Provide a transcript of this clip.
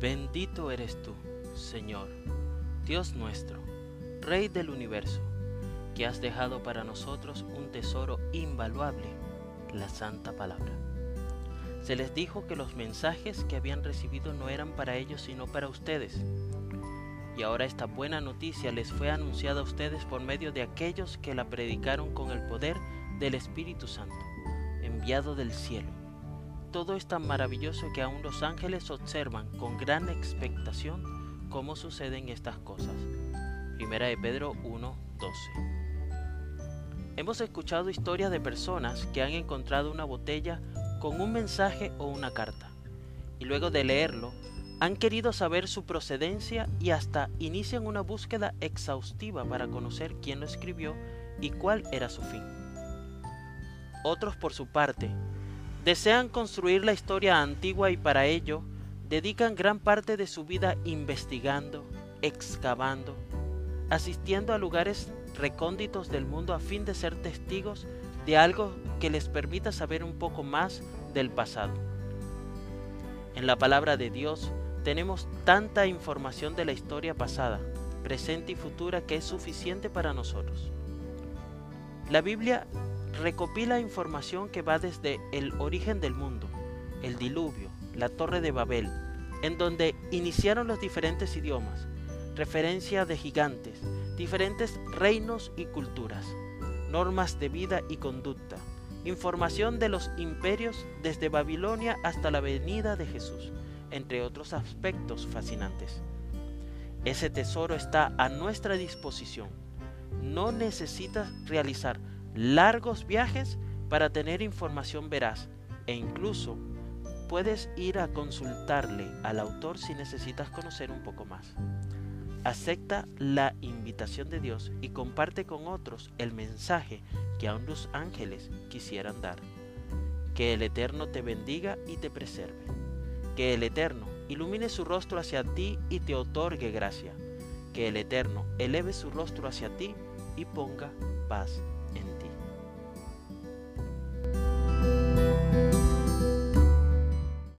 Bendito eres tú, Señor, Dios nuestro, Rey del universo, que has dejado para nosotros un tesoro invaluable, la santa palabra. Se les dijo que los mensajes que habían recibido no eran para ellos sino para ustedes. Y ahora esta buena noticia les fue anunciada a ustedes por medio de aquellos que la predicaron con el poder del Espíritu Santo, enviado del cielo todo es tan maravilloso que aún los ángeles observan con gran expectación cómo suceden estas cosas. Primera de Pedro 1:12. Hemos escuchado historias de personas que han encontrado una botella con un mensaje o una carta, y luego de leerlo, han querido saber su procedencia y hasta inician una búsqueda exhaustiva para conocer quién lo escribió y cuál era su fin. Otros, por su parte, Desean construir la historia antigua y para ello dedican gran parte de su vida investigando, excavando, asistiendo a lugares recónditos del mundo a fin de ser testigos de algo que les permita saber un poco más del pasado. En la palabra de Dios tenemos tanta información de la historia pasada, presente y futura que es suficiente para nosotros. La Biblia recopila información que va desde el origen del mundo, el diluvio, la torre de Babel, en donde iniciaron los diferentes idiomas, referencia de gigantes, diferentes reinos y culturas, normas de vida y conducta, información de los imperios desde Babilonia hasta la venida de Jesús, entre otros aspectos fascinantes. Ese tesoro está a nuestra disposición. No necesitas realizar largos viajes para tener información veraz e incluso puedes ir a consultarle al autor si necesitas conocer un poco más. Acepta la invitación de Dios y comparte con otros el mensaje que aún los ángeles quisieran dar. Que el Eterno te bendiga y te preserve. Que el Eterno ilumine su rostro hacia ti y te otorgue gracia. Que el Eterno eleve su rostro hacia ti y ponga paz